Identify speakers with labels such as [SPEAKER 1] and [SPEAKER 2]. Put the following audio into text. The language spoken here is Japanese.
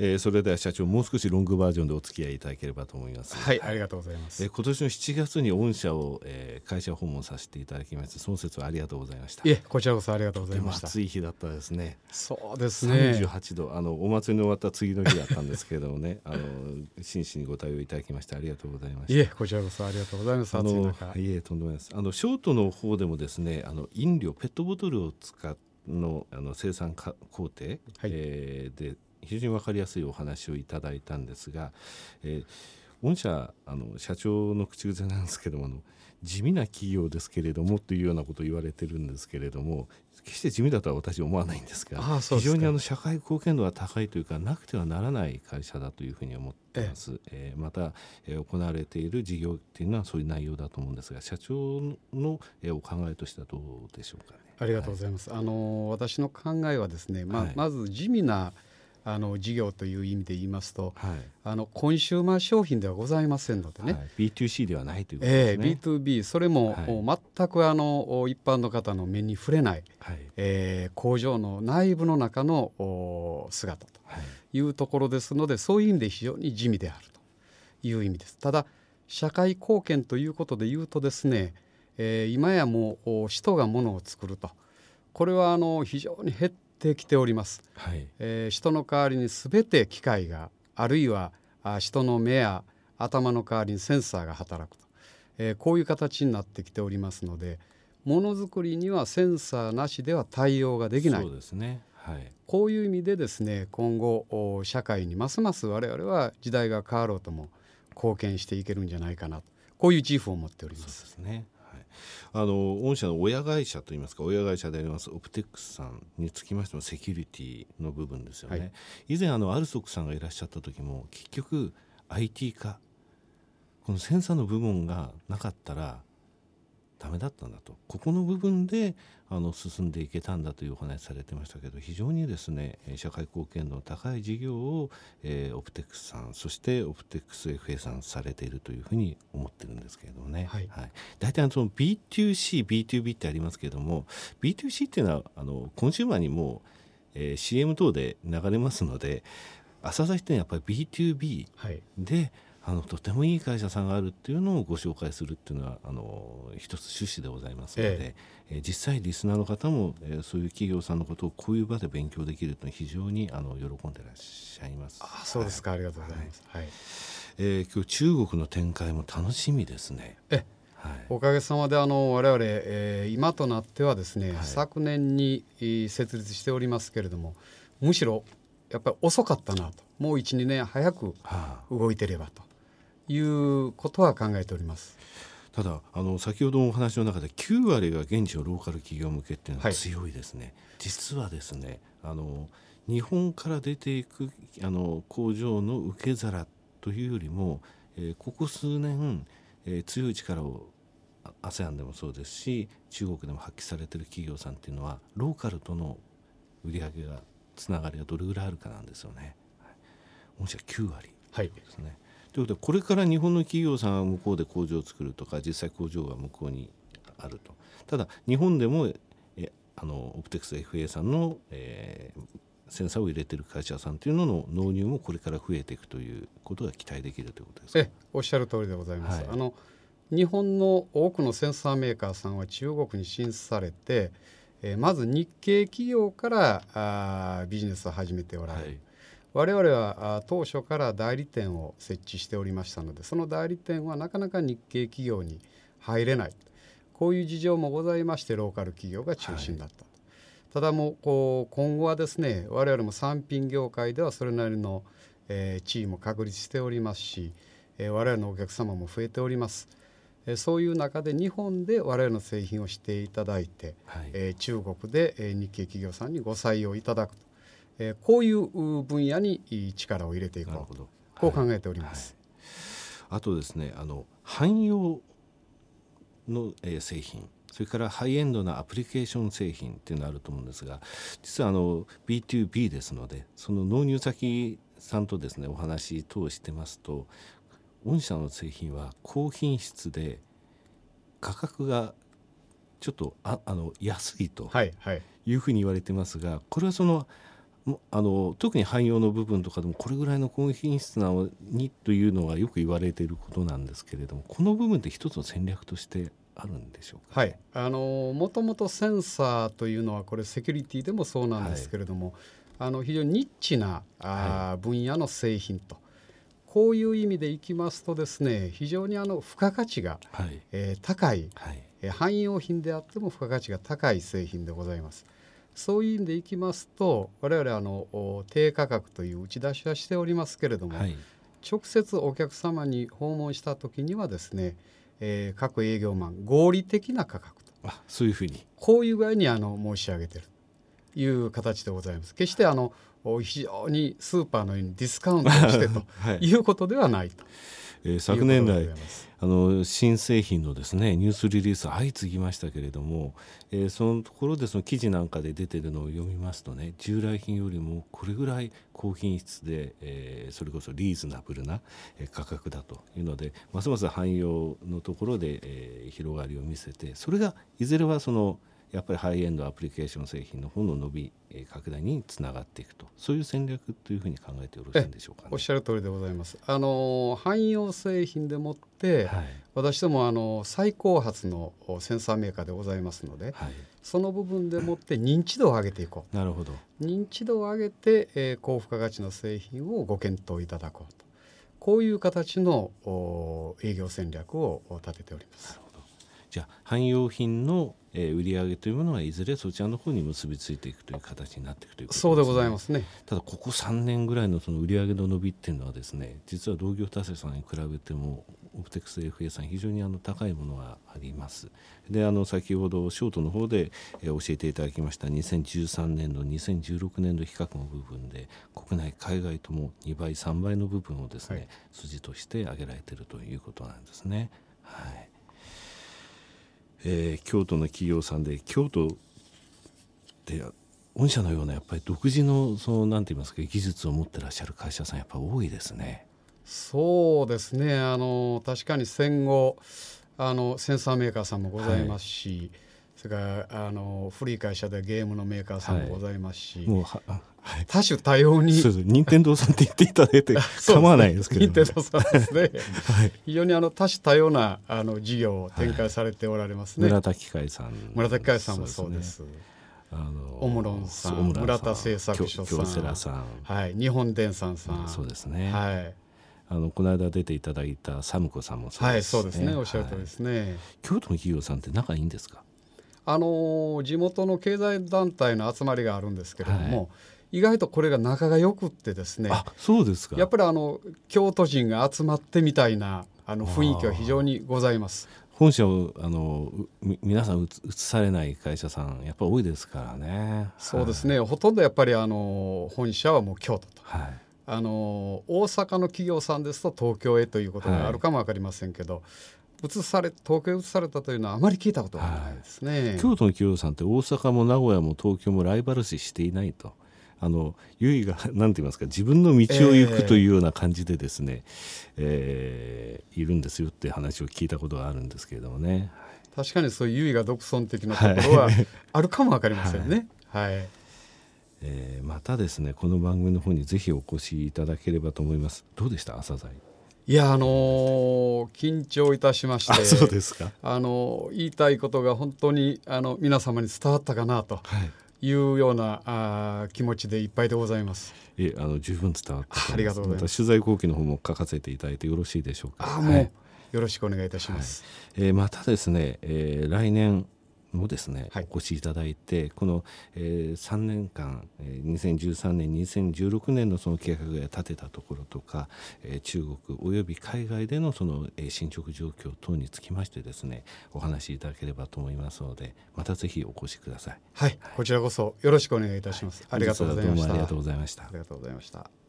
[SPEAKER 1] えー、それでは社長もう少しロングバージョンでお付き合いいただければと思います。
[SPEAKER 2] はい、ありがとうございます、
[SPEAKER 1] えー、今年の7月に御社を、えー、会社訪問させていただきましてその説はありがとうございました。
[SPEAKER 2] いえこちらこそありがとうございました。
[SPEAKER 1] 暑い日だったですね。
[SPEAKER 2] そうですね。
[SPEAKER 1] 38度。あのお祭りの終わった次の日だったんですけれどもね。あの真摯にご対応いただきましてありがとうございました。
[SPEAKER 2] いえこちらこそありがとうございます。
[SPEAKER 1] あのいえとんでもないです。あのショートの方でもですねあの飲料ペットボトルを使のあの生産工程、はい、えー、で非常に分かりやすいお話をいただいたんですが、えー、御社あの社長の口癖なんですけどもあの地味な企業ですけれどもというようなことを言われてるんですけれども決して地味だとは私は思わないんですが非常にあの社会貢献度が高いというかなくてはならない会社だというふうに思ってます、ええ。ー、また、えー、行われている事業っていうのはそういう内容だと思うんですが社長の、えー、お考えとしてはどうでしょうかね。
[SPEAKER 2] ありがとうございます、はい、あの私の考えはですね、まあ、はい、まず地味なあの事業という意味で言いますと、はい、あのコンシューマー商品ではございませんのでね、はい、
[SPEAKER 1] B2C ではないということですね、
[SPEAKER 2] えー、B2B それも、はい、全くあの一般の方の目に触れない、はい、えー、工場の内部の中の姿とい。うところですので、そういう意味で非常に地味であるという意味です。ただ社会貢献ということで言うとですね、えー、今やもう人がものを作ると。これはあの非常に減ってきております、はい、えー、人の代わりに全て機械があるいはあ人の目や頭の代わりにセンサーが働くと、えー、こういう形になってきておりますのでものづくりにはセンサーなしでは対応ができない。
[SPEAKER 1] そうですね、はい、
[SPEAKER 2] こういう意味でですね今後社会にますます我々は時代が変わろうとも貢献していけるんじゃないかなと。こういう自負を持っております。
[SPEAKER 1] そうですねあの御社の親会社といいますか親会社でありますオプテックスさんにつきましてもセキュリティの部分ですよね、はい、以前あのアルソックさんがいらっしゃった時も結局 IT 化このセンサーの部分がなかったらダメだったんだと。ここの部分であの進んでいけたんだというお話されてましたけど非常にですね社会貢献度の高い事業を、えー、オプテックスさんそしてオプテックス FA さんされているというふうに思ってるんですけれどもね、はい。はい、大体その B2C、B2B ってありますけれども B2C っていうのはあのコンシューマーにも、えー、CM 等で流れますので浅田ってやっぱり B2B で、はいあのとてもいい会社さんがあるっていうのをご紹介するっていうのはあの一つ趣旨でございますので、ええ。実際リスナーの方も、えー、そういう企業さんのことをこういう場で勉強できると非常にあの喜んでらっしゃいます。
[SPEAKER 2] あそうですか、はい、ありがとうございます。はい、
[SPEAKER 1] えー、今日中国の展開も楽しみですね。
[SPEAKER 2] えはい、おかげさまであの我々、えー、今となってはですね、はい、昨年に設立しておりますけれどもむしろやっぱり遅かったなと。もう12年早く動いてればということは考えております。
[SPEAKER 1] ただあの先ほどのお話の中で9割が現地のローカル企業向けっていうのは強いですね、はい、実はですねあの日本から出ていくあの工場の受け皿というよりも、えー、ここ数年、えー、強い力を ASEAN でもそうですし中国でも発揮されてる企業さんっていうのはローカルとの売り上げがつながりがどれぐらいあるかなんですよね。はい、御社9割ですね。はいということでこれから日本の企業さんは向こうで工場を作るとか実際工場が向こうにあると。ただ日本でもえあのオプテックス FA さんの、えー、センサーを入れてる会社さんというのの納入もこれから増えていくということが期待できるということですか？
[SPEAKER 2] えおっしゃる通りでございます。はい、あの日本の多くのセンサーメーカーさんは中国に進出されて、えー、まず日系企業からあビジネスを始めておられる、はい、我々は当初から代理店を設置しておりましたのでその代理店はなかなか日系企業に入れない。こういう事情もございましてローカル企業が中心だった、はい、ただもうこう今後はですね我々も産品業界ではそれなりの、えー、地位も確立しておりますし、えー、我々のお客様も増えております。えそういう中で日本で我々の製品をしていただいて、はい、えー、中国で、え日系企業さんにご採用いただくとえー、こういう分野に力を入れていこう。とこう考えております。
[SPEAKER 1] はい、あとですねあの汎用の、えー、製品それからハイエンドなアプリケーション製品っていうのがあると思うんですが実はあの B2B ですのでその納入先さんとですねお話通してますと御社の製品は高品質で価格がちょっとああの安いというふうに言われてますがこれはそのあの特に汎用の部分とかでもこれぐらいの高品質なのにというのはよく言われていることなんですけれどもこの部分って一つの戦略としてあるんでしょう
[SPEAKER 2] か、はい、あのもともとセンサーというのはこれセキュリティでもそうなんですけれども、はい、あの非常にニッチなあ、はい、分野の製品と。こういう意味でいきますとですね非常にあの付加価値が、はい、えー、高い、はい、えー、汎用品であっても付加価値が高い製品でございます。そういう意味でいきますと我々あの低価格という打ち出しはしておりますけれども、はい、直接お客様に訪問した時にはですね、えー、各営業マン合理的な価格と。
[SPEAKER 1] あそういうふうに。
[SPEAKER 2] こういう具合にあの申し上げてるという形でございます。決してあの非常にスーパーのようにディスカウントをしてと いうことではないと。
[SPEAKER 1] えー、昨年来あの新製品のですねニュースリリース相次ぎましたけれども、えー、そのところでその記事なんかで出てるのを読みますとね従来品よりもこれぐらい高品質で、えー、それこそリーズナブルな価格だというのでますます汎用のところで、えー、広がりを見せてそれがいずれはそのやっぱりハイエンドアプリケーション製品の方の伸び拡大につながっていくとそういう戦略というふうに考えてよろしいんでしょうか、ね、
[SPEAKER 2] おっしゃる通りでございます。あの汎用製品でもって、はい、私どもあの最高発のセンサーメーカーでございますので、はい、その部分でもって認知度を上げていこ
[SPEAKER 1] う。なるほど。
[SPEAKER 2] 認知度を上げて、えー、高付加価値の製品をご検討いただこうと。こういう形の営業戦略を立てております。
[SPEAKER 1] じゃあ汎用品のえー、売上というものはいずれそちらの方に結びついていくという形になっていくということです、ね、
[SPEAKER 2] そうでございますね。
[SPEAKER 1] ただここ3年ぐらいのその売上の伸びっていうのはですね実は同業他社さんに比べてもオプテックス FA さん非常にあの高いものがあります。であの先ほどショートの方で、えー、教えていただきました2013年度2016年度比較の部分で国内海外とも2倍3倍の部分をですね、はい、筋として挙げられているということなんですね。はいえー、京都の企業さんで京都で御社のようなやっぱり独自のそのなんて言いますか技術を持ってらっしゃる会社さんやっぱ多いですね。
[SPEAKER 2] そうですね。あの確かに戦後あのセンサーメーカーさんもございますし、はい。それからあの古い会社でゲームのメーカーさんもございますし、はい、もうは多種多様に。
[SPEAKER 1] そうです任天堂さんって言っていただいて 構わないですけど、
[SPEAKER 2] ね、任天堂さんですね、はい、非常にあの多種多様なあの事業を展開されておられますね、
[SPEAKER 1] 村田機械さん。
[SPEAKER 2] 村田機械さんもそうです。あのオムロンさん。村田製作所さん。
[SPEAKER 1] セラさん、
[SPEAKER 2] はい、日本電産さん、
[SPEAKER 1] そうですね。
[SPEAKER 2] はい。
[SPEAKER 1] あのこの間出ていただいたサムコさんも
[SPEAKER 2] そうですね。はい、そうですね。おっしゃるとりですね、はい、
[SPEAKER 1] 京都の企業さんって仲いいんですか？
[SPEAKER 2] あの地元の経済団体の集まりがあるんですけれども、はい、意外とこれが仲が良くってですね
[SPEAKER 1] あそうですか
[SPEAKER 2] やっぱりあの京都人が集まってみたいなあの雰囲気は非常にございます。
[SPEAKER 1] 本社をあの皆さん移されない会社さんやっぱ多いですからね。
[SPEAKER 2] そうですね、はい、ほとんどやっぱりあの本社はもう京都と。はいあの大阪の企業さんですと東京へということがあるかも分かりませんけど、移され東京へ移されたというのはあまり聞いたことがないですね、
[SPEAKER 1] はい、京都の企業さんって大阪も名古屋も東京もライバル視していないと。あの優位が何て言いますか自分の道を行くというような感じでですね、えー、えー、いるんですよって話を聞いたことがあるんですけれどもね。
[SPEAKER 2] 確かにそういう優位が独尊的なところはあるかも分かりませんね。はい、はい、
[SPEAKER 1] えー、またですねこの番組の方にぜひお越しいただければと思います。どうでした朝鮮
[SPEAKER 2] いやあのー、緊張いたしまして。
[SPEAKER 1] そうですか。
[SPEAKER 2] あの言いたいことが本当にあの皆様に伝わったかなと。いうようなあ気持ちでいっぱいでございます。
[SPEAKER 1] えあの十分伝わった
[SPEAKER 2] ありがとうございます。
[SPEAKER 1] 取材後期の方も書かせていただいてよろしいでしょうか。
[SPEAKER 2] あもう、はい、よろしくお願いいたします。
[SPEAKER 1] はい、えー、またですね、えー、来年もですね、はい、お越しいただいてこの、えー、3年間、えー、2013年2016年のその計画が立てたところとか、えー、中国および海外でのその、えー、進捗状況等につきましてですねお話しいただければと思いますのでまたぜひお越しください。
[SPEAKER 2] はい、はい、こちらこそよろしくお願いいたします。はい、ありがとうございました。
[SPEAKER 1] ありがとうございました。
[SPEAKER 2] ありがとうございました。